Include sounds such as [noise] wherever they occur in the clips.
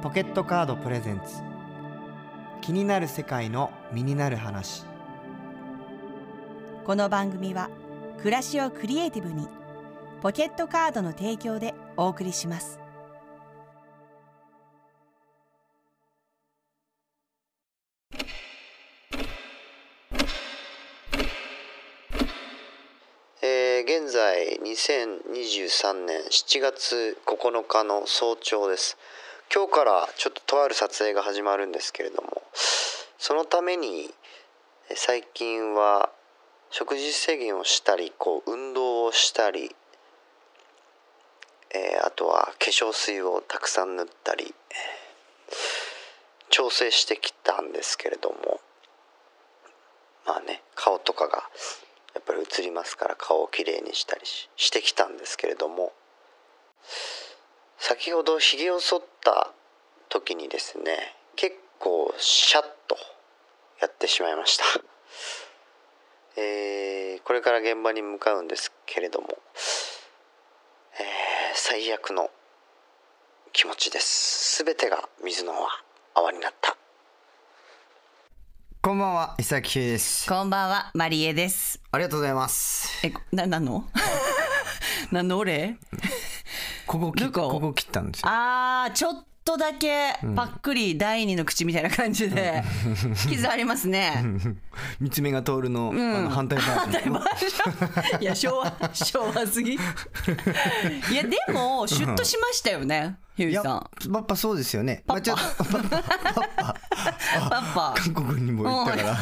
ポケットカードプレゼンツ。気になる世界の身になる話。この番組は暮らしをクリエイティブにポケットカードの提供でお送りします。えー現在2023年7月9日の早朝です今日からちょっととある撮影が始まるんですけれどもそのために最近は食事制限をしたりこう運動をしたり、えーあとは化粧水をたくさん塗ったり調整してきたんですけれどもまあね顔とかがやっぱり映りますから顔をきれいにしたりしてきたんですけれども先ほどひげを剃った時にですね結構シャッとやってしまいました、[laughs] えーこれから現場に向かうんですけれども、えー最悪の気持ちです。全てが水の泡になった。こんばんは伊崎ひです。こんばんはマリエです。ありがとうございます。えな何の？[laughs] 何の俺？ここ切どこここ切ったんですよ。あーちょっとだけパックリ第二の口みたいな感じで [laughs] 傷ありますね。[laughs] 三つ目が通るの,、あの反対側いや昭和昭和すぎ。いやでもシュッとしましたよねひゅういさん。パパそうですよね。パパ。パパ。パパ。韓国にも行ったから。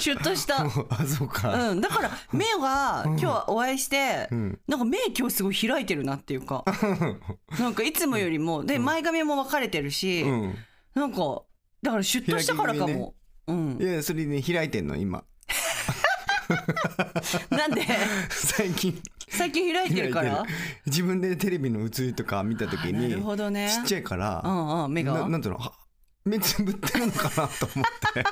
シュッとした。あそうか、うん、だから目が今日お会いして、なんか目今日すごい開いてるなっていうか。[laughs] なんかいつもよりもで前髪も分かれてるし、うん。なんかだからシュッとしたからかも、うん。い、やそれね開いてんの今。[laughs] なんで？[laughs] 最近最近開いてるから？自分でテレビの映りとか見た時あなにるほどね。ちっちゃいから、うんうん目が？ななんていうの？は目つぶってるのかなと思って。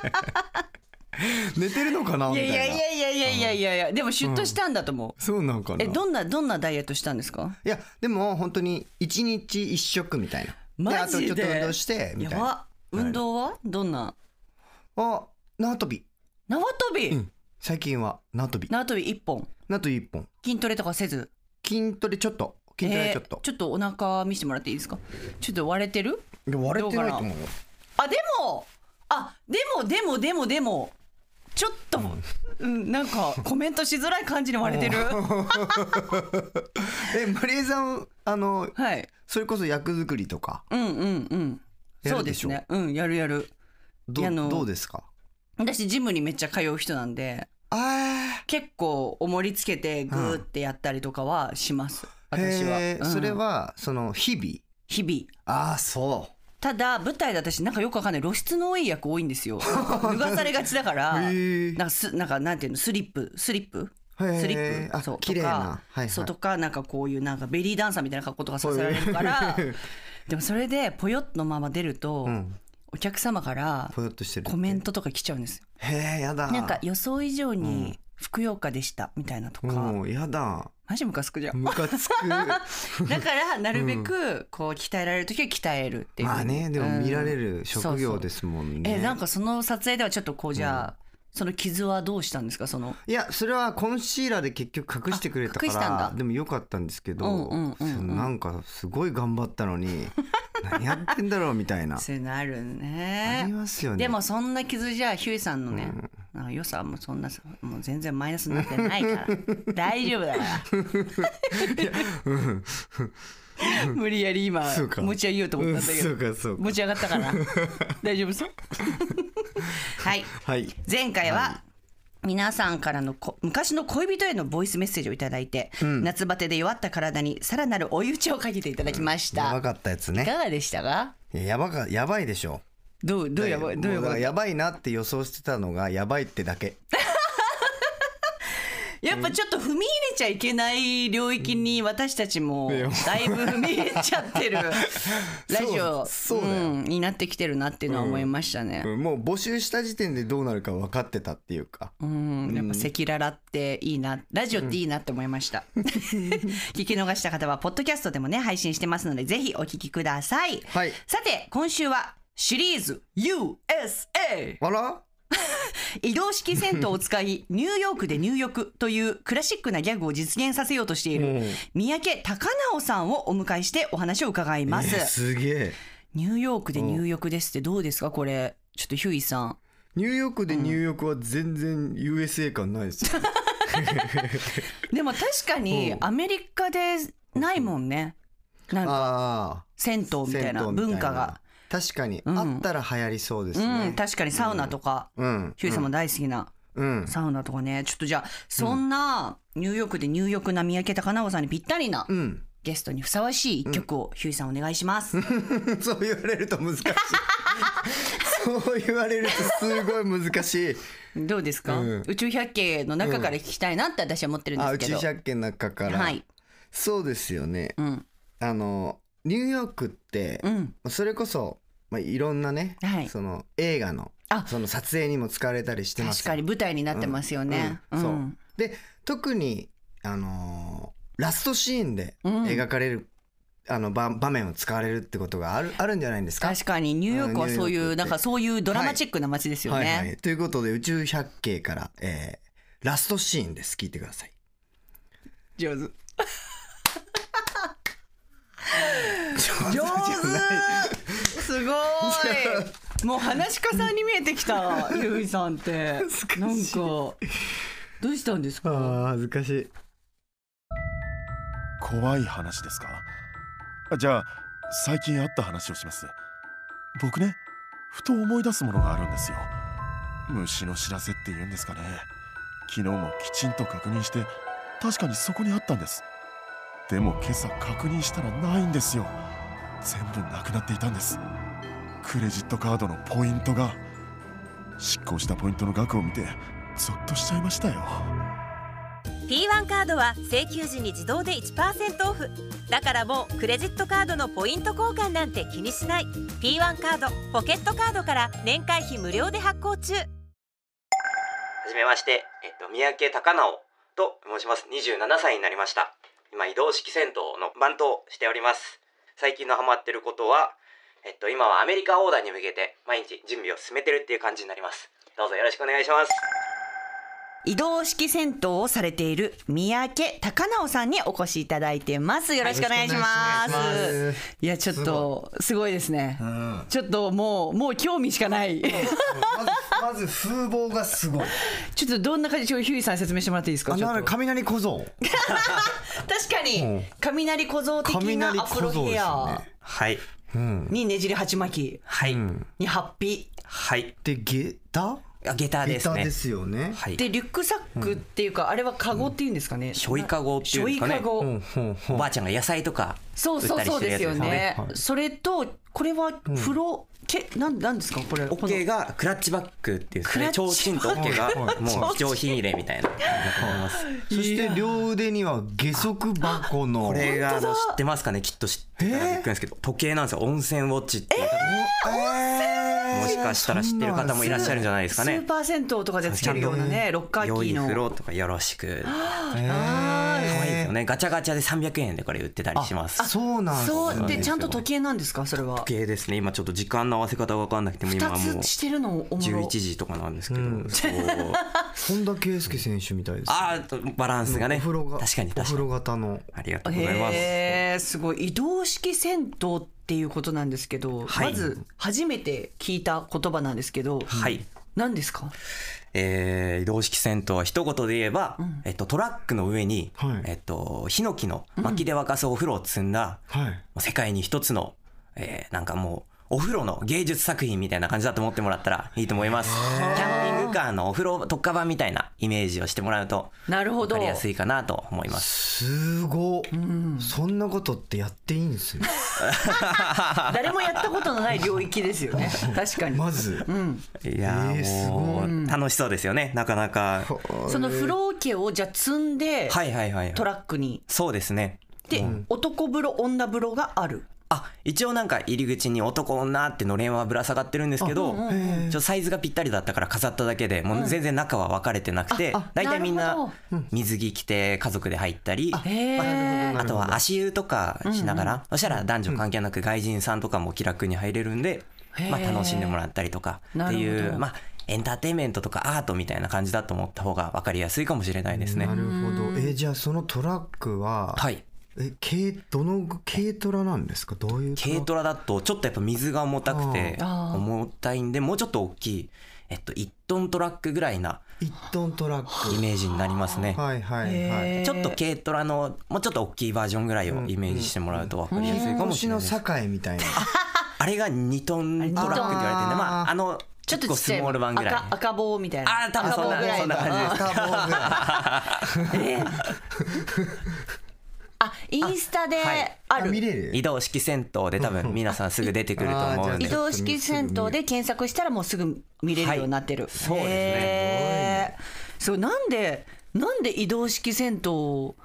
[laughs] 寝てるのかな？いみたいな。やいやいやいやいやいやいや。でもシュッとしたんだと思う、そうなんかな。えどんなどんなダイエットしたんですか？いやでも本当に一日一食みたいな。マジで？あとちょっと運動してみたいな。やば。運動は？どんな？あ縄跳び。縄跳び、うん。最近は縄跳び。縄跳び一本縄跳び一本。筋トレとかせず？筋トレちょっと。筋トレちょっと。えー、ちょっとお腹見せてもらっていいですか？ちょっと割れてる？いや割れてないと思うよ。あでもあでもでもでもでもちょっと、うん、なんかコメントしづらい感じに割れてる？[laughs] えマリエさんあのはい。それこそ役作りとか？うんうんうん。そうですね。うんやるやる。どどうですか？私ジムにめっちゃ通う人なんで。あ結構重りつけてグーってやったりとかはします、あ私は、うん。それはその日々？日々。ああそただ舞台で私なんかよくわかんない。露出の多い役多いんですよ。[laughs] 脱がされがちだからなんかすなんかなんていうの？スリップ？スリップ？スリップ？あそう。綺麗な。とか、はいはい。そうとかなんかこういうなんかベリーダンサーみたいな格好とかさせられるからでもそれでポヨッのまま出ると、うんお客様からコメントとか来ちゃうんですよ。へえやだ。なんか予想以上にふくよかでしたみたいなとか、もうやだ。マジムカつくじゃん。ムカつく。[laughs] だからなるべくこう鍛えられる時は鍛えるっていう。まあねでも見られるる職業ですもんね。えなんかその撮影ではちょっとこうじゃあ、その傷はどうしたんですか？その。いやそれはコンシーラーで結局隠してくれたからでもよかったんですけど、うんうんなんかすごい頑張ったのに [laughs] 何やってんだろうみたいな。そういうのあるあねりますよね。でもそんな傷じゃヒューイさんのね、なんか良さはもうそんなもう全然マイナスになってないから。[laughs] 大丈夫だから。[laughs] 無理やり今持ち上げようと思ったんだけうんど、持ち上がったから。大丈夫そう？[laughs] はい。はい。前回は皆さんからのこ昔の恋人へのボイスメッセージをいただいて、夏バテで弱った体にさらなる追い打ちをかけていただきました。やばかったやついねかがでしたか？いややばかやばいでしょ。どうどうやばい？どうやばい？やばいなって予想してたのがやばいってだけ [laughs] やっぱちょっと踏み入れちゃいけない領域に私たちもだいぶ踏み入れちゃってる。[laughs] ラジオそうそうだよ。んになってきてるなっていうのは思いましたね。うん。もう募集した時点でどうなるか分かってたっていうか。うん、やっぱ赤裸々っていいな、ラジオっていいなって思いました。[laughs] 聞き逃した方は、ポッドキャストでもね、配信してますので、ぜひお聞きください。はい。さて、今週は、シリーズ USA! あら？移動式銭湯を使い、[laughs] ニューヨークで入浴というクラシックなギャグを実現させようとしている、三宅隆直さんをお迎えしてお話を伺います。えすげえニューヨークで入浴ですってどうですかこれ？ちょっとヒューイさん。ニューヨークで入浴は全然 USA 感ないですよ、でも確かにアメリカでないもんね。なんか銭湯みたいな文化が。確かに、ん。あったら流行りそうですうねん、確かにサウナとか、うん。ヒューイさんも大好きな。うん。サウナとかね。ちょっとじゃあ、そんなニューヨークで入浴な三宅隆直さんにぴったりなうん。ゲストにふさわしい一曲をヒューイさんお願いします。[laughs] そう言われると難しい。そう言われるとすごい難しい。どうですか、うん。宇宙百景の中から聞きたいなって私は思ってるんであ宇宙すけど。百景の中から、はい。そうですよね。うん。あのニューヨークってう、ん。それこそ、まあ、いろんなね、はい。その映画のあ。その撮影にも使われたりしてます確かに舞台になってますよね。うん。そう。で特にあのーラストシーンでうん。描かれる、あの場場面を使われるってことがあるあるんじゃないんですか？確かにニューヨークはそういう、なんかそういうドラマチックな街ですよね。はいはい、ということで宇宙百景から、えーラストシーンです。聞いてください。上手。上上手。すごい。もう話し家さんに見えてきたゆいさんって。なんかどうしたんですか？あ恥ずかしい。怖い話ですか？あじゃあ最近あった話をします。僕ねふと思い出すものがあるんですよ。虫の知らせっていうんですかね。昨日もきちんと確認して確かにそこにあったんです。でも今朝確認したらないんですよ全部なくなっていたんですクレジットカードのポイントが執行したポイントの額を見てゾッとしちゃいましたよ P1 カードは請求時に自動で1%オフだからもうクレジットカードのポイント交換なんて気にしない P1 カードポケットカードから年会費無料で発行中はじめまして、えっと、三宅隆直と申します。27歳になりました。今、移動式銭湯の番頭をしております。最近のハマってることは、えっと、今はアメリカオーダーに向けて毎日準備を進めてるっていう感じになります。どうぞよろしくお願いします。移動式銭湯をされている三宅隆直さんにお越しいただいてます。よろしくお願いします,、いします。いやちょっとすごいですね、うん。ちょっともうもう興味しかない。まずまず風貌がすごい。ちょっとどんな感じちょっとヒューイさん説明してもらっていいですか？雷小僧。確かに、うん。雷小僧的な雷アフロヘア。はい。うん。にねじり鉢巻き。はい。にハッピ。はい。で下駄？あ下駄ですね。下駄で。すよね。はい。でリュックサックっていうか、あれはカゴっていうんですかね、しょいかごっていうんですかね。おばあちゃんが野菜とかそうそうそうですよねはいそれとこれは風呂、けなんなんですか？これオッケーがクラッチバッグっていうんですかね。クラッチ提灯とオッケーがはい。もう上品入れみたいな。そして両腕には下足箱の。これがあの知ってますかね？きっと知ってたらびっくりですけど時計なんですよ。温泉ウォッチっていう多分もしかしたら知ってる方もいらっしゃるんじゃないですかね。スーパー銭湯とかでつけるようなねロッカー良いキーの風呂とかよろしく。あ可愛いよね。ガチャガチャで300円でこれ売ってたりします。そうなんーですね。そう。でちゃんと時計なんですか？それは。時計ですね。今ちょっと時間の合わせ方が分かんなくても今はも。う二つしてるのおもろ11時とかなんですけど、うん。本田圭佑選手みたいですああバランスがね。お風呂が確かにお風呂確かに型の。ありがとうございます。へえすごい。移動式銭湯っていうことなんですけど、はい。まず初めて聞いた言葉なんですけど、はい。何ですか？えー移動式銭湯は一言で言えば、えっと、トラックの上に、はい。えっと、ヒノキの薪で沸かすお風呂を積んだ、はい。世界に一つの、えーなんかもうお風呂の芸術作品みたいな感じだと思ってもらったらいいと思います。キャンピングカーのお風呂特化版みたいなイメージをしてもらうとなるほど。分かりやすいかなと思います。すごそんなことってやっていいんですね [laughs] 誰もやったことのない領域ですよね。確かに、まず。うん、いやーえーすごもう楽しそうですよね。なかなか。その風呂毛をじゃあ積んではいはいはいはいトラックにそうですねで男風呂女風呂があるあ一応なんか入り口に男女ってのれんはぶら下がってるんですけど、サイズがぴったりだったから飾っただけでもう全然中は分かれてなくて、大体みんな水着着て家族で入ったり、あとは足湯とかしながら、そしたら男女関係なく外人さんとかも気楽に入れるんで、まあ、楽しんでもらったりとかっていうまあエンターテインメントとかアートみたいな感じだと思った方が分かりやすいかもしれないですね。な。るほど。えじゃあそのトラックははいえ軽どの軽トラなんですか？どういう軽トラだとちょっとやっぱ水が重たくて重たいんでもうちょっと大きい、えっと、1トントラックぐらいな1トントラック。イメージになりますね。はいはいはい。ちょっと軽トラのもうちょっと大きいバージョンぐらいをイメージしてもらうと分かりやすいかもしれないです。境みたいなあれが2トントラックって言われてるんで、まあ、あの、ちょっとちっちゃいスモール版ぐらい。赤赤棒みたいな。あー多分そんなそんな感じです。赤棒ぐらい [laughs] [laughs] あインスタではい。ある。あ見れる？移動式銭湯で多分皆さんすぐ出てくると思うんで移動式銭湯で検索したらもうすぐ見れるようになってる、そうですね。そうなんでなんで移動式銭湯を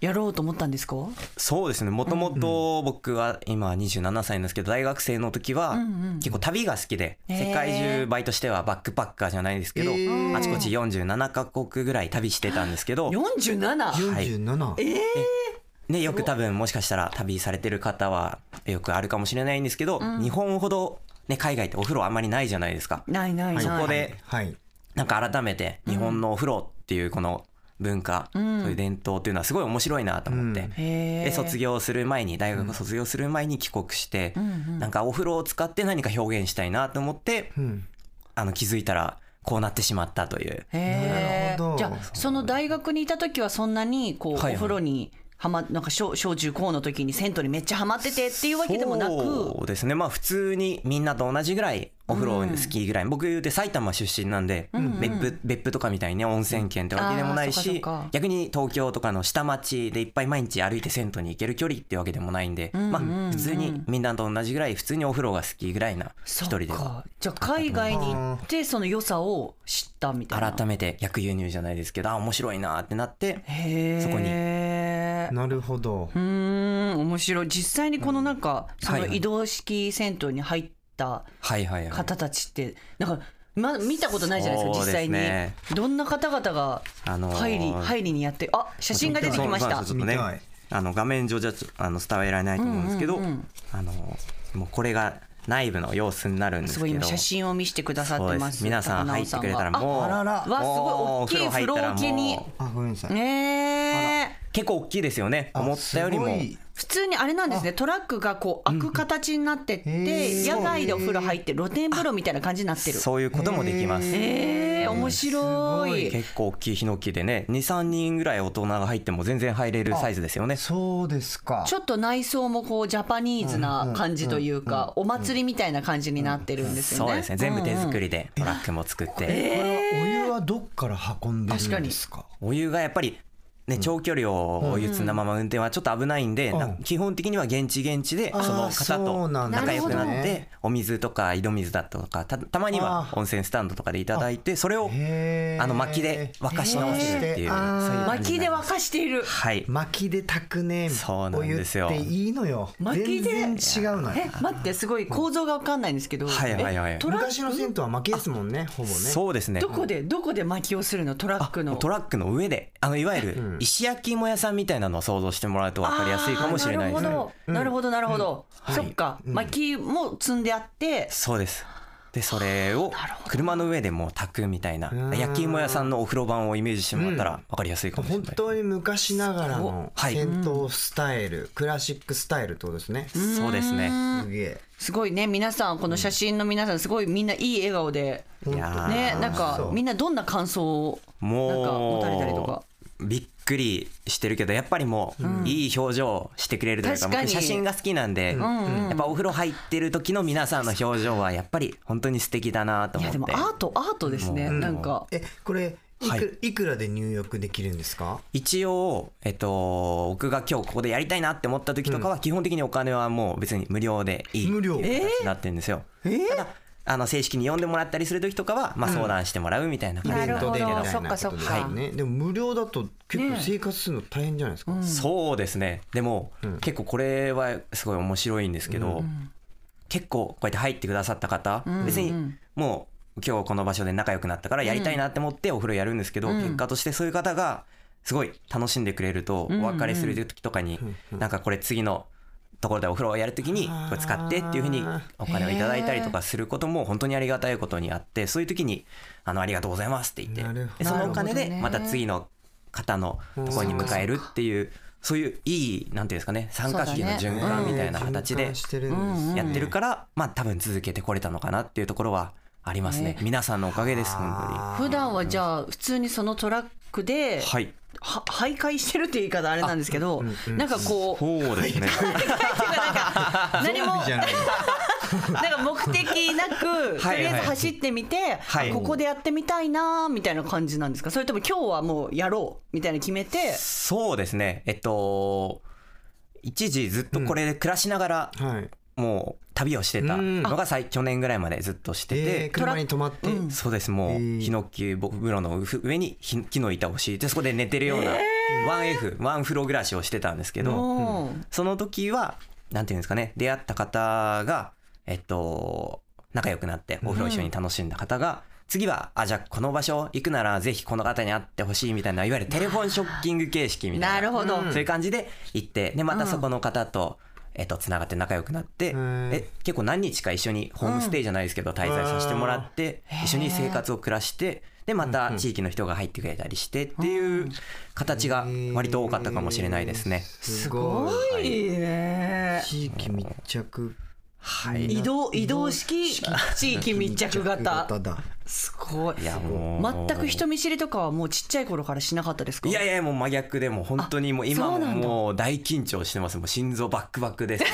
やろうと思ったんですか？そうですね。もともと僕は今27歳なんですけど大学生の時は結構旅が好きで世界中バイトしてはバックパッカーじゃないですけどあちこち47カ国ぐらい旅してたんですけど。47? 47ね、よく多分もしかしたら旅されてる方はよくあるかもしれないんですけど、日本ほど、ね、海外ってお風呂あんまりないじゃないですか。ないないない。そこではい。なんか改めて日本のお風呂っていうこの文化、そういう伝統っていうのはすごい面白いなと思って、へー。で卒業する前に大学卒業する前に帰国して、なんかお風呂を使って何か表現したいなと思って、うん。あの気づいたらこうなってしまったという。へー。なるほど。じゃあその大学にいた時はそんなにこう、はいはい。お風呂にはまなんか小小中高の時に銭湯にめっちゃハマっててっていうわけでもなく。そうですね。まあ普通にみんなと同じぐらいお風呂好きぐらい、僕言うて埼玉出身なんで、別府別府とかみたいにね温泉県ってわけでもないしか逆に東京とかの下町でいっぱい毎日歩いて銭湯に行ける距離ってわけでもないんで、まあ普通にみんなと同じぐらい普通にお風呂が好きぐらいな一人ではかじゃあ海外に行ってその良さを知ったみたいな。改めて逆輸入じゃないですけどあ面白いなってなってそこに。なるほど。うーん面白い。実際にこのなんか、その移動式銭湯に入ったはいはいはい。方たちってなんかまだ見たことないじゃないですか実際に、ねどんな方々があのー入り、入りにやってあ写真が出てきました。ちょっとね見たい。あの画面上じゃちょあの伝えられないと思うんですけど、あのもうこれが内部の様子になるんですすけど。ごい今写真を見せてくださってます。す。皆さん入ってくれたら高もう。あらら。わすごい。大きい風呂桶に。あごめんなさいねえ結構大きいですよね。あ思ったよりも。普通にあれなんですね。トラックがこう開く形になってって、野外でお風呂入って露天風呂みたいな感じになってる。そういうこともできます。えー、面白い。結構大きいヒノキでね23人ぐらい大人が入っても全然入れるサイズですよね。そうですか。ちょっと内装もこうジャパニーズな感じというかお祭りみたいな感じになってるんですよね。そうですね。全部手作り。りでトラックも作って、これはお湯はどっから運んでるんですか？お湯がやっぱりね、長距離をお湯積んだまま運転はちょっと危ないんで、うんな基本的には現地現地でその方と仲良くなってお水とか井戸水だとかたたまには温泉スタンドとかでいただいてそれをあの薪で沸かし直せるっていう薪で沸かしている。はい。薪で炊くね。そうなんですよ。お湯っていいのよ。薪で。全然違うのよ。え待ってすごい構造がわかんないんですけど。はいはいはい。えトラッ昔の銭湯は薪ですもんねほぼね。そうですね。どこでどこで薪をするの？トラックの。トラックの上で。あのいわゆる石焼き芋屋さんみたいなのを想像してもらうと分かりやすいかもしれないです。なるほど。なるほど。そっか。薪も積んであって。そうです。でそれを車の上でもう炊くみたいなうん。焼き芋屋さんのお風呂版をイメージしてもらったら分かりやすいかもしれない、本当に昔ながらのはい。銭湯スタイル、クラシックスタイルってことですね、そうですね。すげえ。すごいね。皆さんこの写真の皆さんすごいみんないい笑顔でねなんかみんなどんな感想をもうなんか持たれたりとか？びっくりしてるけどやっぱりもういい表情してくれるというか確かに。僕写真が好きなんでやっぱお風呂入ってる時の皆さんの表情はやっぱり本当に素敵だなといや思って。でもアートアートですねなんか。えこれいく,、はい。い、くらで入浴できるんですか？一応、えっと、僕が今日ここでやりたいなって思った時とかは基本的にお金はもう別に無料でいい無料？って形になってるんですよ。ただあの正式に呼んでもらったりする時とかは、まあ、相談してもらうみたいな感じで、なるほど。イベントでみたいそっかなことですよね。でも無料だと結構生活するの大変じゃないですか？そうですね。でも、うん。結構これはすごい面白いんですけど、結構こうやって入ってくださった方、別にもう今日この場所で仲良くなったからやりたいなって思ってお風呂やるんですけど、結果としてそういう方がすごい楽しんでくれると、お別れする時とかに、なんかこれ次のところでお風呂をやるときにこれ使ってっていうふうにお金をいただいたりとかすることも本当にありがたいことにあってそういう時にあのありがとうございますって言ってそのお金でまた次の方のところに迎えるっていうそういういいなんていうんですかね三角形の循環みたいな形でやってるからまあ多分続けてこれたのかなっていうところはありますね。皆さんのおかげです本普段はじゃあ普通にそのトラックではい。は徘徊してるっていう言い方あれなんですけど、なんかこうそうですね。[laughs] 何もなんか目的なくとはい。りあえず走ってみて、はい。ここでやってみたいなみたいな感じなんですか？それとも今日はもうやろうみたいな決めて。そうですね。えっと一時ずっとこれで暮らしながらはい。もう旅をしてたのが最去年ぐらいまでずっとしてえてー、車に止まって。そうです。もうえー。ヒノキ風呂の上にひ木の板を敷いてそこで寝てるような 1F ワンフロー暮らしをしてたんですけど、うん。その時はなんていうんですかね出会った方がえっと仲良くなってお風呂一緒に楽しんだ方が、次はあじゃあこの場所行くならぜひこの方に会ってほしいみたいないわゆるテレフォンショッキング形式みたいななるほど、そういう感じで行ってでまたそこの方と、えっと、つながって仲良くなって、んえ結構何日か一緒にホームステイじゃないですけど、滞在させてもらって一緒に生活を暮らしてでまた地域の人が入ってくれたりしてっていう形が割と多かったかもしれないですね。すごい。い。いね。地域密着はい、移動移動式？地域密着型。すごい。いやもう。全く人見知りとかはもうちっちゃい頃からしなかったですか？いやいやもう真逆でもう本当にもう今ももう大緊張してます。もう心臓バックバックですね。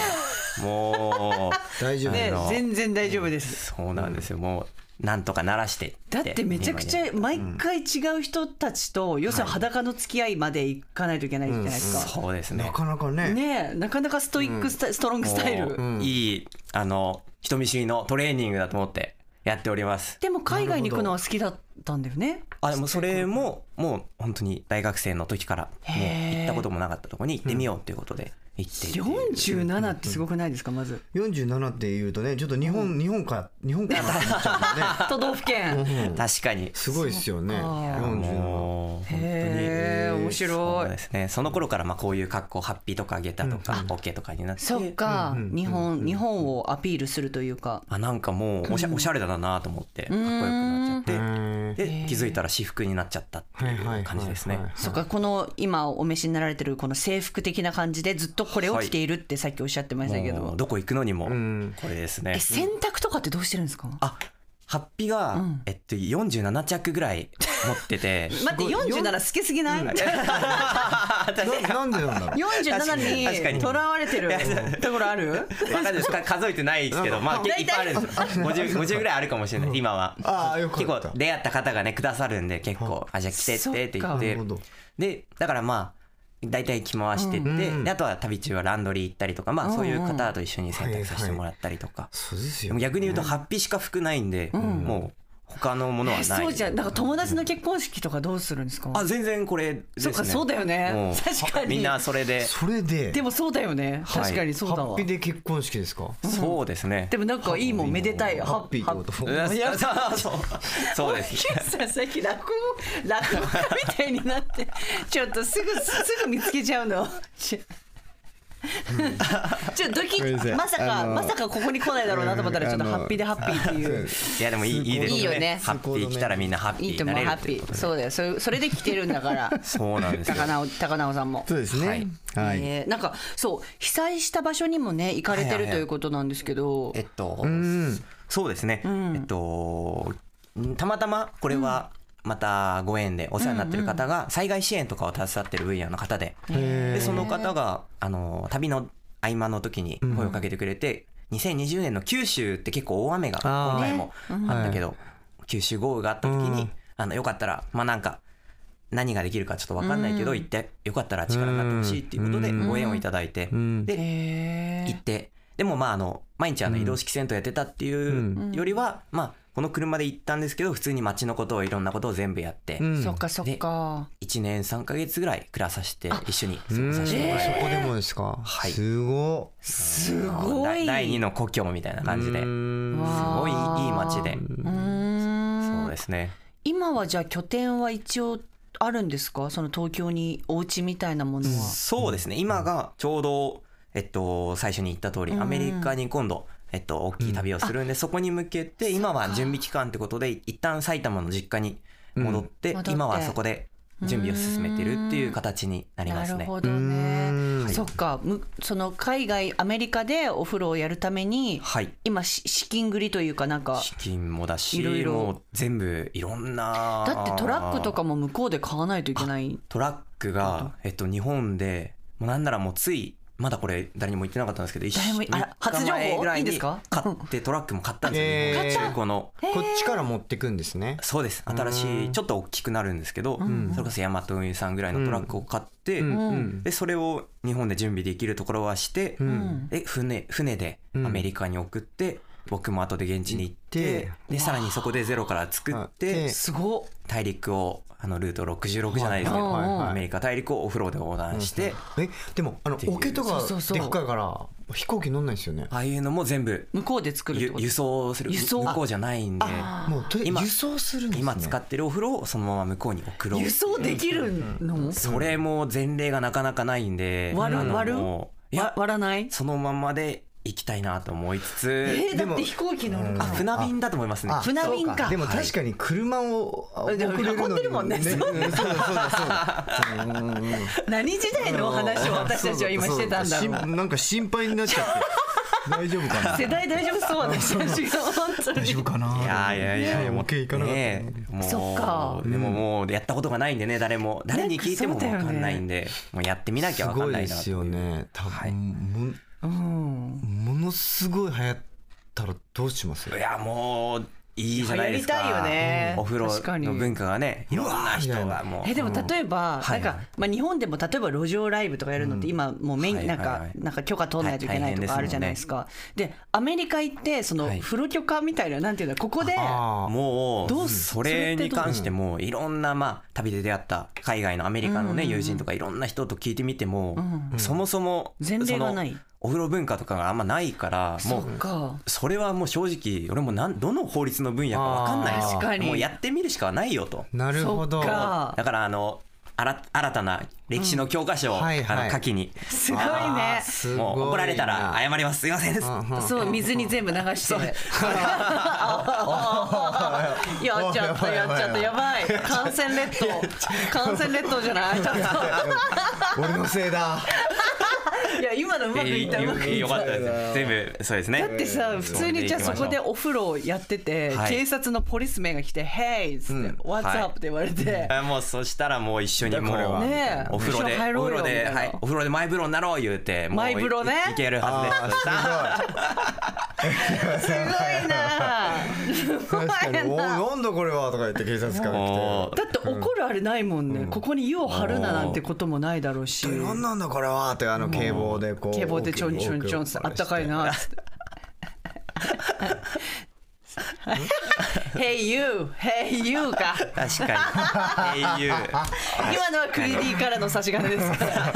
もう。[laughs] 大丈夫。全然大丈夫です。そうなんですよ。もうなんとか鳴らしてだってめちゃくちゃ毎回違う人たちと要するに裸の付き合いまで行かないといけないじゃないですか、そうですね。なかなかね。ねえなかなかストイックスタイ、ストロングスタイル、いいあの人見知りのトレーニングだと思ってやっております。でも海外に行くのは好きだったんだよね。あでもそれももう本当に大学生の時から行ったこともなかったところに行ってみようっていうことで47ってすごくないですか？まず。47って言うとね、ちょっと日本、日本か、日本かなって思っちゃ [laughs] 都道府県。うね。うん。確かに。すごいですよね。そっか。47。もう本当にへえ面そう白いですね。その頃からまあこういう格好ハッピーとか下駄とかオッケーとかになって。そっか、日本日本をアピールするというか。あなんかもうおしゃおしゃれだなと思ってかっこよくなっちゃうんってで気づいたら私服になっちゃったっていう感じですね。そっかこの今お召しになられてるこの制服的な感じでずっとこれを着ているってさっきおっしゃってましたけど、もうどこ行くのにも。ん。これですね。え洗濯とかってどうしてるんですか？あハッピーが、えっと47着ぐらい持ってて。[laughs] 待って47好きすぎない、[laughs] ななんでなんだろう。47確かに。にとらわれてるところある？わかんないです。か数えてないですけど。まあ結構いっぱいあるんです。よ 50, 50ぐらいあるかもしれない。今は。ああ、よか結った。構出会った方がねくださるんで結構「あじゃあ来てって」って。言っそてでだからまあ大体着回してって、うんであとは旅中はランドリー行ったりとかまあそういう方と一緒に洗濯させてもらったりとか、そうですよでも。逆に言うとハッピーしか服ないんで、もう他のものはない。そうじゃん。なんか友達の結婚式とかどうするんですか？あ全然これですね。そっかそうだよね。確かに。みんなそれで。それで、でもそうだよね。はい。確かにそうだわ、ハッピーで結婚式ですか？そうですね。でもなんかいいもんめでたい。ハッピー。ってこと？うんいやそうそう。そうですささっき落語落語家みたいになってちょっとすぐすぐ見つけちゃうの [laughs] ちょっとドキまさかまさかここに来ないだろうなと思ったらちょっとハッピーでハッピーっていう。いやでもいいい。いですいいよね。ハッピー来たらみんなハッピいいと思うーになれるハッピー。っていそうだよ。それそれで来てるんだから。そうなんですよ。高直高直さんも。そうですね。はい。え。ーなんかそう被災した場所にもね行かれてるということなんですけど。えっとん。そうですね。えっとたまたまこれはまたご縁でお世話になってる方が災害支援とかを携わってる分野の方で。でその方があの旅の合間の時に声をかけてくれて、2020年の九州って結構大雨が今回もあったけど、九州豪雨があった時に、あのよかったらまあなんか何ができるかちょっと分かんないけど、行ってよかったら力になってほしいっていうことでご縁をいただいて、でへ行って。でもまああの毎日あの移動式銭湯やってたっていうよりは、まあこの車で行ったんですけど普通に街のことをいろんなことを全部やって、うん。そっかそっか。1年3ヶ月ぐらい暮らさせて一緒に過うんごさせてもらいました。そこでもですか？はい。すごすごい。第第二の故郷みたいな感じで。うすんごいいい街で。うーん。そうですね。今はじゃあ拠点は一応あるんですか？その東京にお家みたいなものは、そうですね。今がちょうどえっと最初に言った通りうん。アメリカに今度えっと大きい旅をするんでそこに向けて今は準備期間ってことで一旦埼玉の実家に戻ってうん。今はそこで準備を進めてるっていう形になりますね。なるほどうねんそっか。むその海外アメリカでお風呂をやるためにはい。今し資金繰りというかなんか資金もだしいろいろ。全部いろんなだってトラックとかも向こうで買わないといけない。トラックが、えっと、日本でもうなんならもうついまだこれ誰にも言ってなかったんですけど一誰もあら3日前ぐらいに初情報いい？んですか買ってトラックも買ったんですよ、中古のこっちから持ってくんですね。そうです。新しいちょっと大きくなるんですけど、それこそヤマト運輸さんぐらいのトラックを買って、うん。でそれを日本で準備できるところはして、ん。で船船でアメリカに送って、僕も後で現地に行ってでさらにそこでゼロから作ってすごっ。大陸をあのルート66じゃないですけど、はいはいはいアメリカ大陸をお風呂で横断して、えでもあの桶とかでっかいから飛行機乗んないですよね。ああいうのも全部向こうで作るってこと？ゆ輸送する。輸送？向こうじゃないんで。もうとり今輸送するんですね。今使ってるお風呂をそのまま向こうに送ろう。輸送できるの？それも前例がなかなかないんで割る？割る？もういやわ割らない？そのままで行きたいなと思いつつえー、でもだって飛行機乗るか船便だと思いますね。あ船便か。でも確かに車を送れるのに運んでるもんね。うんそうだそうだそうだ。う [laughs] 何時代のお話を私たちは今してたんだろう。なんか心配になっちゃって。[laughs] 大丈夫かな？世代大丈夫そう私たちが本当に。大丈夫かな？いやいやいや。いやもう行かな？かったねえ。もうそっか。でももうやったことがないんでね誰も。誰に聞いても分かんないんで。もうやってみなきすゃ分かんないなごいですよね。多分、はいもうん。ものすごい流行ったらどうします？いやもういいじゃないですか。流行りたいよね。お風呂の文化がねいろんな人がもう。えでも例えば、はいなんか、まあ、日本でも例えば路上ライブとかやるのって今もうメイン、なんかなんか許可取らないといけないとかあるじゃないですか。でアメリカ行ってそのはい。風呂許可みたいななんていうのここでもうどうすそれに関してもいろんなまあ旅で出会った海外のアメリカのね友人とかいろんな人と聞いてみてもそもそも前例がないお風呂文化とかがあんまないからそもうそれはもう正直俺もなんどの法律の分野か分かんないもうやってみるしかないよと。なるほど。だからあのあら新たな歴史の教科書を、はいはい。あの書きに。すごいね。もう怒られたら謝ります。すいません。ですうんうん。そう水に全部流して。[laughs] やっちゃったやっちゃった。やばい感染列島。感染列島じゃない？ちょっ俺のせいだや今のうまくいったうまくいった。よかったです。全部そうですね。だってさ普通にじゃあそこでお風呂やってて、はい。警察のポリスメンが来て「Hey!」っつって「What's はい。Up?」って言われて、あもうそしたらもう一緒にもうこれはねえお風呂でお風呂ではい。お風呂でマイ風呂になろう言うてマイ風呂ね。いいけるはずです [laughs] すごいな。[laughs] すごい確かに「おなんだこれは」とか言って警察官がもうだって怒るあれないもんね、ここに湯を張るななんてこともないだろうし。来て「なんなんだこれは」ってあの警棒でこう警棒でちょんちょんちょんってあったかいなっつって Hey you! Hey you! か。確かに。Au [laughs] 今のはクリディからの差し金ですから。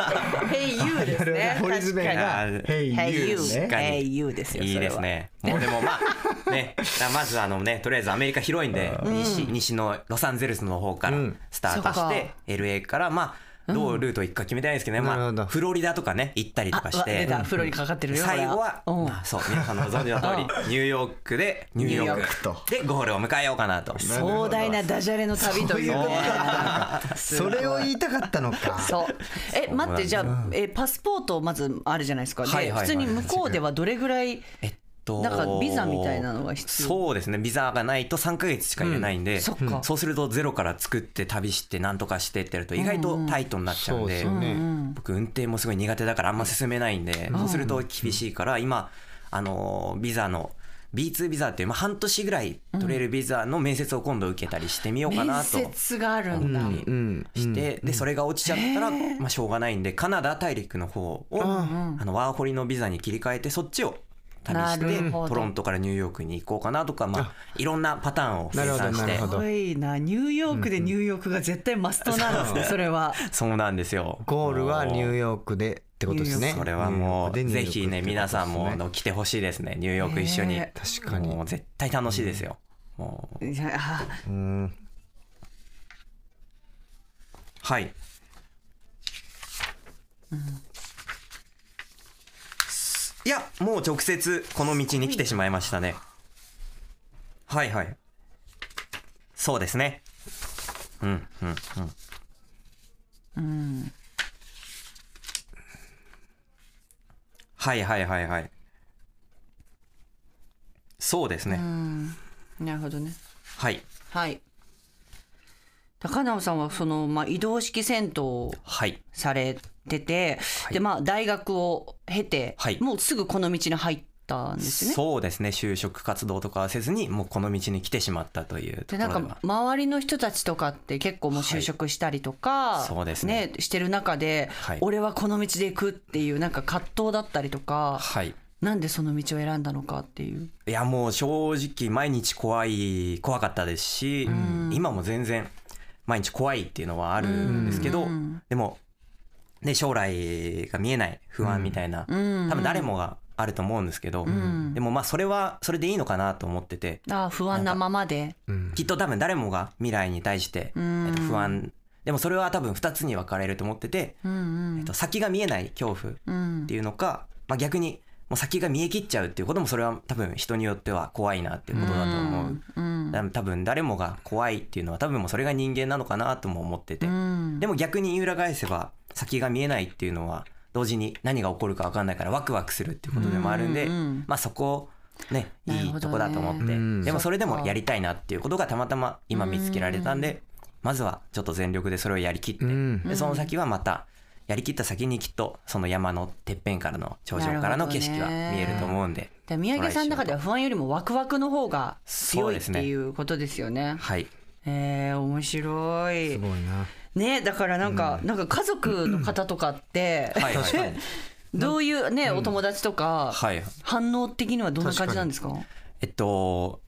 Hey you ですね。ポリスメンが確かに「Hey Hey you you! ね」Hey you ですよいいですね。もうでもまあねまずあのねとりあえずアメリカ広いんで西西のロサンゼルスの方からうん。スタートそっか。して LA からまあどうルート行くか決めてないですけどね。まあフロリダとかね行ったりとかして。た風呂にかかってるよ最後は、うん。まあ、そう皆さんのご存知の通り [laughs] ニューヨークでニューヨーク。と。でゴールを迎えようかなと。壮大なダジャレの旅というねそれを言いたかったのか。そう。え待ってじゃあえパスポートまずあるじゃないですか。で、普通に向こうではどれぐらいえっとなんかビザみたいなのが必要？そうですね。ビザがないと3ヶ月しか入れないんで、そっか。そうするとゼロから作って旅してなんとかしてってやると意外とタイトになっちゃうんそうでですよね。僕運転もすごい苦手だからあんま進めないんで、そうすると厳しいから今あのビザの B2 ビザっていう、まあ、半年ぐらい取れるビザの面接を今度受けたりしてみようか面なと。接があるんだ、うんして、でそれが落ちちゃったら、まあ、しょうがないんでカナダ大陸の方を、あのワーホリのビザに切り替えてそっちを旅してトロントからニューヨークに行こうかなとか、まあ、いろんなパターンを計なるほど算してなるほど。すごいなニューヨークでニューヨークが絶対マストなんですねそれは。そうなんですよ。ゴールはニューーヨークでってことですね。それはもうぜひね皆さんもですね。来てほしいですねニューヨーク一緒に、ね確かに。もう絶対楽しいですよ、もう。いやあうんはい、いやもう直接この道に来てしまいましたね。はい。はいそうですね。うんうんうん。はいはいはいはい。そうですね、なるほどね。はい。はい高直さんはその、まあ、移動式銭湯をはい。されてて、はい。でまあ大学を経て、はい。もうすぐこの道に入ったんですね。そうですね。就職活動とかはせずにもうこの道に来てしまったというとでなんか周りの人たちとかって結構もう就職したりとか、そうですね。してる中で、はい。俺はこの道で行くっていうなんか葛藤だったりとかはい。なんでその道を選んだのかっていう。いやもう正直毎日怖い怖かったですし、今も全然毎日怖いっていうのはあるんですけど、でも、ね、将来が見えない不安みたいな、多分誰もがあると思うんですけど、でもまあそれはそれでいいのかなと思ってて。ああ不安なままで。きっと多分誰もが未来に対して、えっと、不安。でもそれは多分2つに分かれると思ってて、えっと、先が見えない恐怖っていうのか、まあ、逆にもう先が見え切っちゃうっていうこともそれは多分人によっては怖いなっていうことだと思う。多分誰もが怖いっていうのは多分もうそれが人間なのかなとも思ってて、でも逆に裏返せば先が見えないっていうのは同時に何が起こるか分かんないからワクワクするっていうことでもあるんで、まあそこねなるほどねいいとこだと思って、うん。でもそれでもやりたいなっていうことがたまたま今見つけられたんで、まずはちょっと全力でそれをやりきって、ん。でその先はまたやりきった先にきっとその山のてっぺんからの頂上からの景色が見えると思うんで。で宮城さんの中では不安よりもワクワクの方が強いっていうことですよね。はい。えー、面白い。す。ごいな。ねだからなんか、なんか家族の方とかって、はい [laughs] どういうね、お友達とか、はい。反応的にはどんな感じなんですか？えっと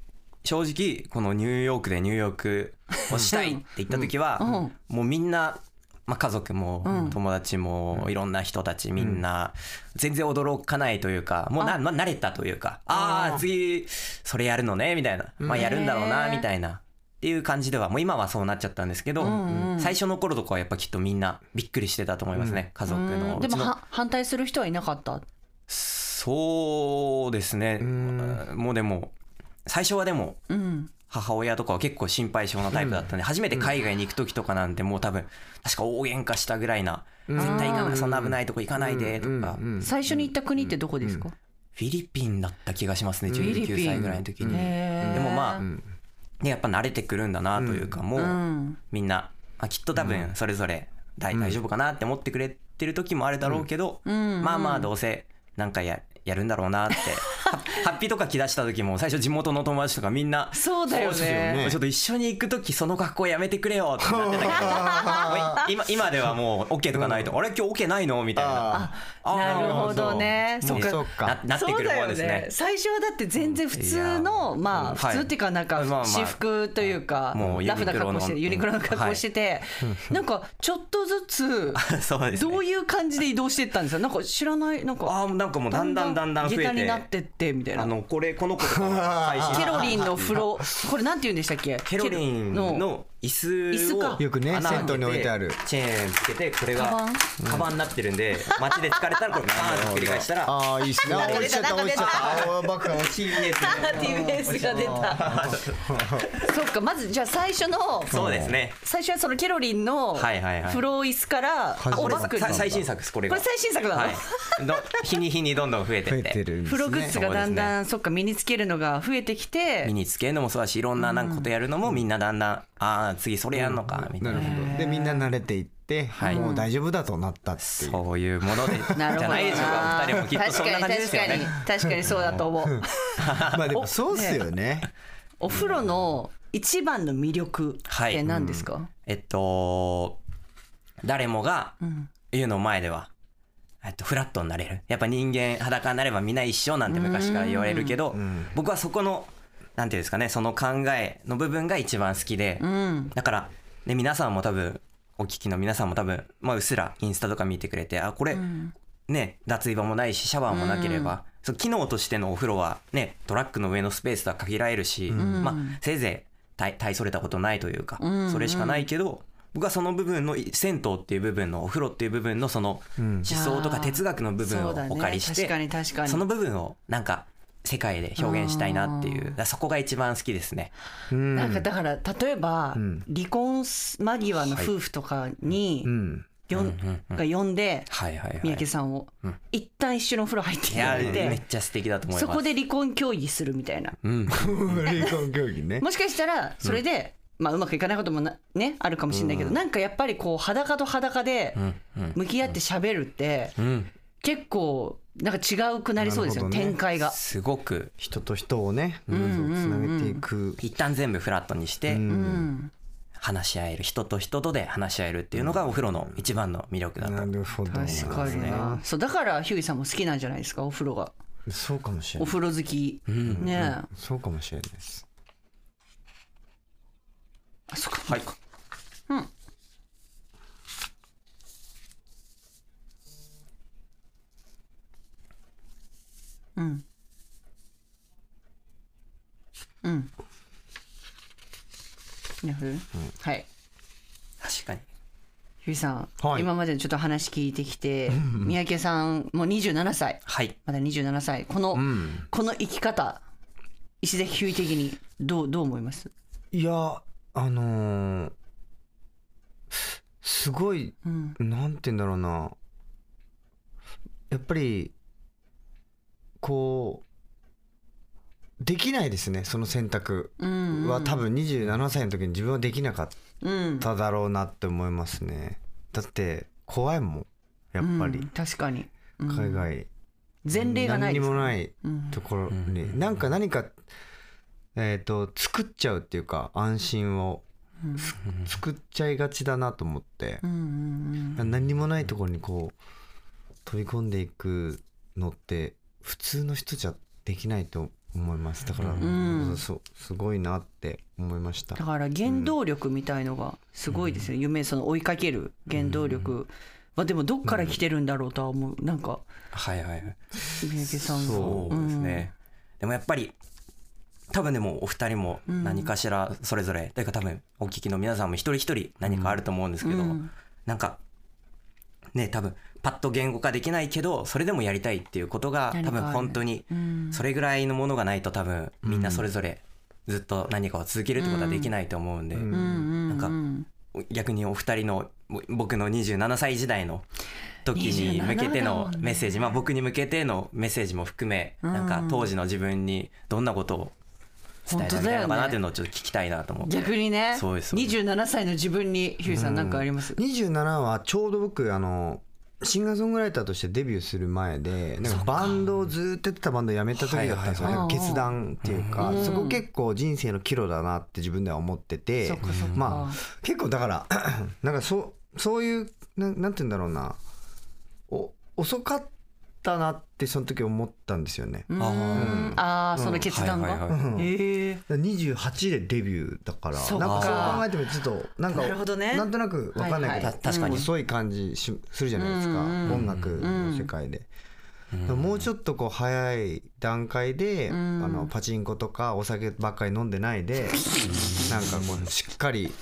正直このニューヨークでニューヨークをしたいって言った時は、もうみんな、まあ、家族も友達もいろんな人たちみんな全然驚かないというかもうな、まあ、慣れたというかああ次それやるのねみたいな、まあ、やるんだろうなみたいな。っていう感じではもう今はそうなっちゃったんですけど、最初の頃とかはやっぱきっとみんなびっくりしてたと思いますね、家族の。でもは反対する人はいなかった？そうですね。もうでも、最初はでも、母親とかは結構心配性なタイプだったんで、初めて海外に行く時とかなんてもう多分、確か大喧嘩したぐらいな、絶対行かない、そんな危ないとこ行かないでとか、最初に行った国ってどこですか、フィリピンだった気がしますね、ィリピン19歳ぐらいの時に。でもまあ、ね、やっぱ慣れてくるんだなというか、もう、みんな、まあ、きっと多分それぞれ大大丈夫かなって思ってくれてる時もあるだろうけど、まあまあどうせなんかややるんだろうなって。ハハッピーとか来だした時も最初地元の友達とかみんなそうだよね。ちょっと一緒に行く時その格好やめてくれよってなってたけど [laughs] 今今ではもう OK とかないと、あれ今日 OK ないのみたいな。あなるほどね。そうか。そうか。ななってくる方ですそうだよね。最初はだって全然普通の、うん。まあうん。普通っていうかなんか私服というか、もうラフな格好してユニクロの格好してて、なんかちょっとずつ [laughs] どういう感じで移動していったんですか？なんか知らない？なんか。あーなんかもうだんだんだんだん増えて。になってってみたいな。あのこれこの子とかは最新ケロリンの風呂。これなんて言うんでしたっけ？ケロリンの椅子椅子か。をよくねに置いてある。チェーンつけてこれがカバン。カバンになってるんで街で疲れたらこれ [laughs] バーンって繰り返したらああいいっすね。あ落ちちゃった。落ちちゃった。あーバカ落ち TBS が出た。そっかまずじゃあ最初のそうですね。最初はそのケロリンのはいはいはい。風呂椅子から初めて。おバッグに。さ最新作ですこれが。これ最新作なの、はい。ど日に日にどんどん増えてって。てるんですね。風呂グッズがだんだん、そっか身につけるのが増えてきて。身につけるのもそうだしいろんななんかことやるのもみんなだんだんああ次それやんのかみたな。いるなほど。でみんな慣れていってはい。もう大丈夫だとなったっていう。そういうものでじ [laughs] なるほど。ゃないでしょうかお二人もきっとそんな感じですよ確かにね。確かに。確かにそうだと思う。まあでもそうっすよね。お風呂の一番の魅力って何ですか、えっと誰もが湯の前ではえっと、フラットになれる。やっぱ人間裸になればみんな一緒なんて昔から言われるけど、僕はそこのなんていうんですかねその考えの部分が一番好きで、うん。だから、ね、皆さんも多分お聞きの皆さんも多分、まあ、うっすらインスタとか見てくれてあこれ、ね脱衣場もないしシャワーもなければ、そう機能としてのお風呂はねトラックの上のスペースとは限られるし、まあ、せいぜい大大それたことないというか、それしかないけど僕はその部分の銭湯っていう部分のお風呂っていう部分のその思想とか哲学の部分をお借りして、その部分をなんか世界で表現したいなっていう。そこが一番好きですね。なんかだから例えば、離婚間際の夫婦とかに、うんよんが呼んで、はいはいはい。三宅さんを、一旦一緒のお風呂入っていただいめってちゃ素敵だと思います。そこで離婚協議するみたいな。うん、[laughs] 離婚協議ね。もしかしたらそれで、まあ、うまくいかないこともなねあるかもしれないけど、なんかやっぱりこう裸と裸でうん。うん。向き合って喋るって、うん、結構なんか違うくなりそうですよ、ね。展開が。すごく人と人をねつなげていく一旦全部フラットにしてうん。話し合える人と人とで話し合えるっていうのがお風呂の一番の魅力だとな。るほど確かになそうだからヒューイさんも好きなんじゃないですかお風呂が。そうかもしれない。お風呂好き、ねえ。そうかもしれないです。あそっか。はい。うんうん。なるほどはい確かにヒューイさん、はい今までちょっと話聞いてきて三宅さん。もう27歳はいまだ27歳この、ん。この生き方石崎ヒューイ的にどうどう思いますいやあのーすごいうん。なん。て言うん。だろうなやっぱりこうできないですねその選択。うんは多分27歳の時に自分はできなかっうんただろうなって思いますね。だって怖いもんやっぱり。うん確かに、うん。海外。前例がない何にもないうんところに。なんか何かえっと作っちゃうっていうか安心を。す作っちゃいがちだなと思って。何にもないところにこう飛び込んでいくのって普通の人じゃできないと思います。だから、ん。そうすごいなって思いました。だから原動力みたいのがすごいですね、夢その追いかける原動力。はでもどっから来てるんだろうとは思う。なんかはいはいはい。三宅さんはそうですね、でもやっぱり多分でもお二人も何かしらそれぞれ、というか多分お聞きの皆さんも一人一人何かあると思うんですけど、うん。なんかね多分パッと言語化できないけどそれでもやりたいっていうことが多分本当にうん。それぐらいのものがないと多分みんなそれぞれずっと何かを続けるってことはできないと思うんで、うん。うんなんかうん。逆にお二人のぼ僕の27歳時代の時に向けて27だのメッセージ、まあ僕に向けてのメッセージも含め、なんか当時の自分にどんなことを伝えてあげたいのかなっていうのをちょっと聞きたいなと思って。逆にね。そうですそうです。27歳の自分にヒューイさんなんかあります、27はちょうど僕あのシンガーソングライターとしてデビューする前でなんかバンドをずっとやってたバンドを辞めた時だったんですよ、決断っていうか、そこ結構人生の岐路だなって自分では思っててそっかそっか。まあ結構だから [clears throat] なんかそうそういうななんて言うんだろうな。お遅かったなってその時思ったんですよね。うん。ああその決断が、はいはいはいうん。ええ28でデビューだからか。なんかそう考えてもちょっとなんかなるほどね。なんとなく分かんないけど、はいはい。た確かに遅い感じしするじゃないですか、うんうん音楽の世界で。もうちょっとこう早い段階で、あのパチンコとかお酒ばっかり飲んでないでなんかこうしっかり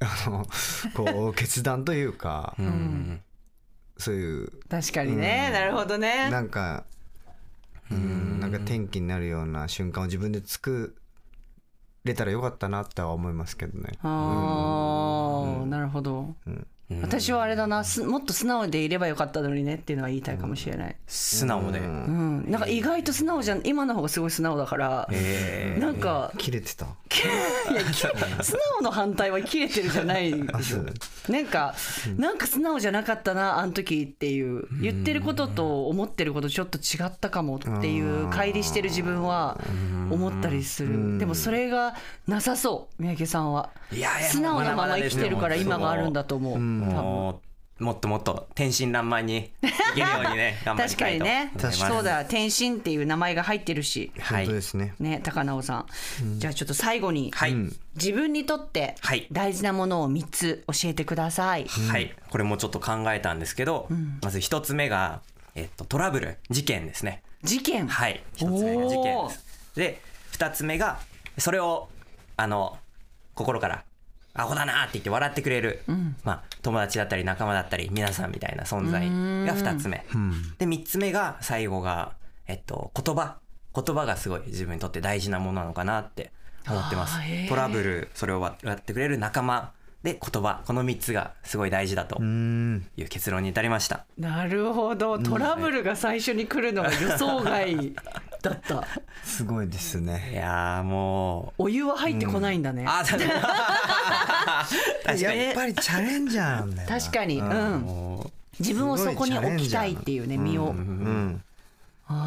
あのこう決断というか、うんそういう。確かにね、なるほどね。なんかうんなんか転機になるような瞬間を自分で作れたらよかったなっては思いますけどね。ああ、なるほど、私はあれだなすもっと素直でいればよかったのにねっていうのは言いたいかもしれない、素直で、うん。なんか意外と素直じゃん。今の方がすごい素直だから、えなんか切れてた？いやき素直の反対は切れてるじゃないでしょ。なんか、なんか素直じゃなかったなあの時っていう言ってることと思ってることちょっと違ったかもっていう乖離してる自分は思ったりする。でもそれがなさそう三宅さんは。いやいや素直なまま生きてるから今があるんだと思う多分ももっともっと天真爛漫にできるようにね [laughs] 頑張り確かたいと。思いにね。ます。そうだ。天心っていう名前が入ってるし。はい。本当ですねね高直さん、じゃあちょっと最後に、はい、自分にとってはい。大事なものを3つ教えてください、はい、これもちょっと考えたんですけど、まず一つ目が、えっと、トラブル事件ですね。事件？はい、一つ目が事件です。で、二つ目がそれをあの心からアホだなって言って笑ってくれる、まあ友達だったり仲間だったり皆さんみたいな存在が二つ目。で三つ目が最後がえっと言葉言葉がすごい自分にとって大事なものなのかなって思ってます。トラブルそれを笑ってくれる仲間で言葉この三つがすごい大事だとうん。いう結論に至りました。なるほど。トラブルが最初に来るのが予想外だった。[laughs] すごいですね。いやーもう。お湯は入ってこないんだね、あ確かに確かに。やっぱりチャレンジャーなんだ。よな確かに。うん。も自分をそこに置きたいっていうね身を、うん。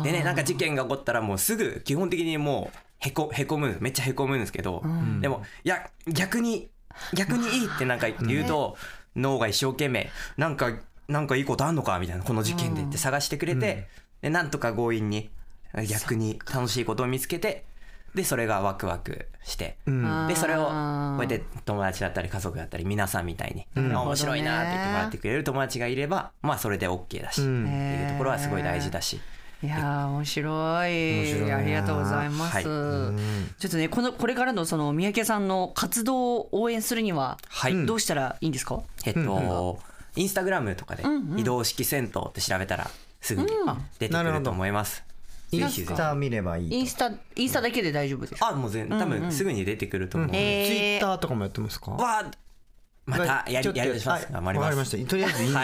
うでねなんか事件が起こったらもうすぐ基本的にもうへこへこむめっちゃへこむんですけど、でもいや逆に逆にいいってなんか言うと、脳が一生懸命なんかなんかいいことあんのかみたいなこの事件でって探してくれて、でなんとか強引に逆に楽しいことを見つけてでそれがワクワクして、うん。でそれをこうやって友達だったり家族だったり皆さんみたいに、面白いなって言ってもらってくれる友達がいればまあそれで OK だし、うん。っていうところはすごい大事だし。いやー面白い。面白いなありがとうございます、はい。ちょっとねこのこれからのその三宅さんの活動を応援するにははい。どうしたらいいんですか、えっと、インスタグラムとかで移動式銭湯って調べたらすぐに出てくると思います。インスタ見ればいいインスタインスタだけで大丈夫ですか？あ、もう全多分すぐに出てくると思うのツイえー。ッターとかもやってますか？わまたやりやりします。はい。頑張りま。わかりますした。とりあえずインスタ。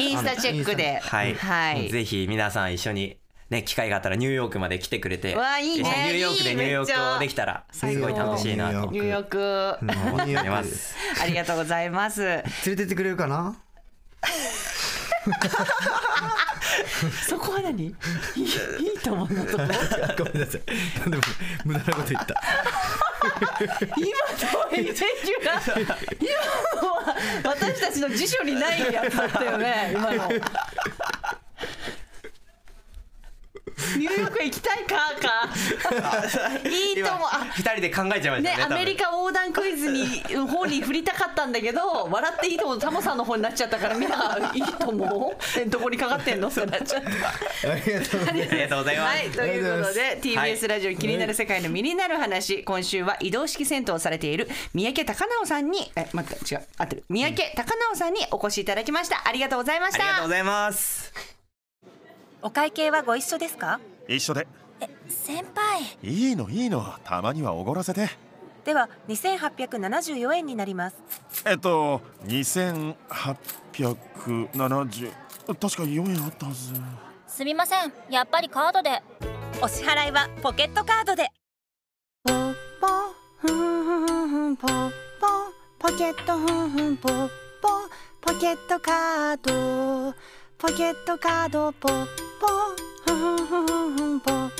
インスタ。[laughs] チェックで。はい、はい。ぜひ皆さん一緒にね機会があったらニューヨークまで来てくれて、わあいいね。ニューヨークでニューヨークをできたらすごい楽しいなと。ニューヨーク。思いーク。ます。ありがとうございます。連れてってくれるかな？[laughs] そこは何？いいいいと思うのとこ。[laughs] ごめんなさい。でも無駄なこと言った今の演説が今のは私たちの辞書にないやつだったよね今の。ニューヨークへ行きたいかか [laughs] いいと思う。あ二人で考えちゃいましたね。ね、アメリカ横断クイズに方に振りたかったんだけど [laughs] 笑っていいと思う。タモさんの方になっちゃったからみんないいと思う。えどこにかかってんの？ってなっちゃった。ありがとうございます。ありがとうございます。はい、ということではい。TBS ラジオ気になる世界の身になる話、今週は移動式銭湯をされている三宅貴直さんにえ待って違う。合ってる。三宅貴直さんにお越しいただきました。ありがとうございました。ありがとうございます。お会計はご一緒ですか？一緒で。先輩。いいのいいの。たまにはおごらせて。では2874円になります。えっと2870確か4円あったはず。すみません。やっぱりカードで。お支払いはポケットカードで。ポッポふんふんふんふんポッポ。ポケットふんふんポッポ。ポケットカード。ポケットカードポッポポッポ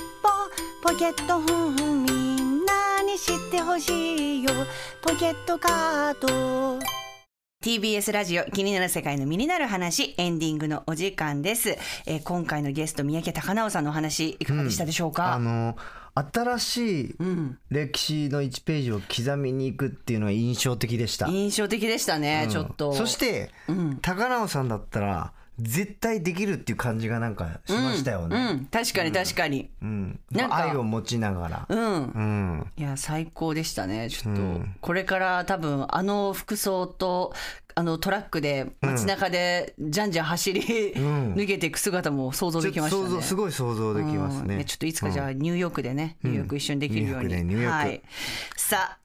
ポケットふんふんみんなに知ってほしいよ。ポケットカード。TBS ラジオ気になる世界の身になる話エンディングのお時間です、えー今回のゲスト三宅天真さんのお話いかがでしたでしょうか、あの新しいうん。歴史の1ページを刻みに行くっていうのが印象的でした。印象的でしたね、うん。ちょっと。そして、ん。高直さんだったら絶対できるっていう感じがなんかしましたようんね。確かに確かに。うん。なんか。愛を持ちながら。うん、うん。いや最高でしたねちょっと、うん。これから多分あの服装とあのトラックで街中でじゃんじゃん走り、ん。抜けていく姿も想像できましたね。すごい想像できますね。うん。ちょっといつかじゃあニューヨークでね、ニューヨーク一緒にできるように、はい、さあ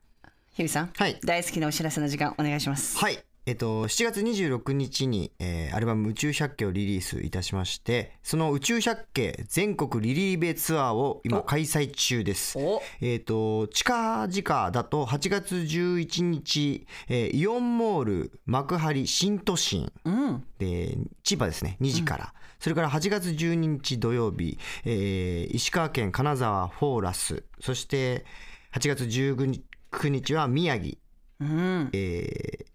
日比さん、はい。大好きなお知らせの時間お願いします。はい。えっと、7月26日に、えーアルバム「宇宙百景」をリリースいたしましてその「宇宙百景全国リリーベツアー」を今開催中です。お。えっと近々だと8月11日、えーイオンモール幕張新都心うん。で千葉ですね2時から、それから8月12日土曜日、えー石川県金沢フォーラス。そして8月19日は宮城。うん。えー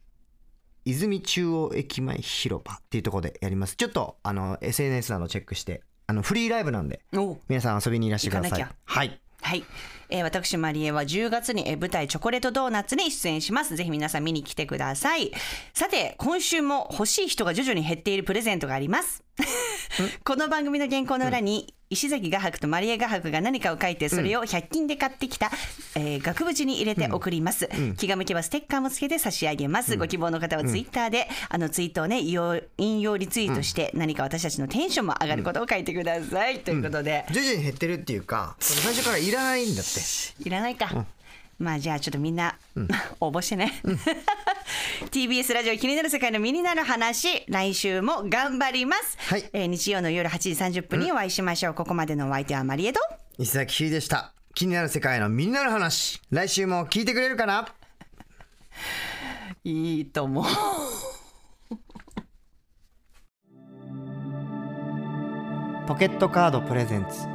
泉中央駅前広場っていうところでやります。ちょっとあの SNS などチェックしてあのフリーライブなんでお皆さん遊びにいらしてください。はい。はい、えー私マリエは10月にえー舞台チョコレートドーナツに出演します。ぜひ皆さん見に来てください。さて今週も欲しい人が徐々に減っているプレゼントがあります。[laughs] この番組の原稿の裏に石崎画伯とマリエ画伯が何かを書いてそれを100均で買ってきた、えー額縁に入れて送ります、気が向けばステッカーもつけて差し上げます、ご希望の方はツイッターで、あのツイートをね引用リツイートして、何か私たちのテンションも上がることを書いてください、ということで、徐々に減ってるっていうか最初からいらないんだって。いらないか。まあじゃあちょっとみんな、[laughs] 応募してね。[laughs] TBS ラジオ気になる世界の身になる話来週も頑張ります、はい。えー日曜の夜8時30分にお会いしましょう、ここまでのお相手はマリエド石崎ひでした。気になる世界の身になる話来週も聞いてくれるかな？[laughs] いいと思う。ポケットカードプレゼンツ。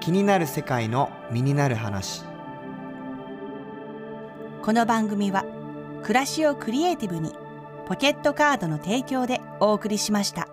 気になる世界の身になる話この番組は暮らしをクリエイティブにポケットカードの提供でお送りしました。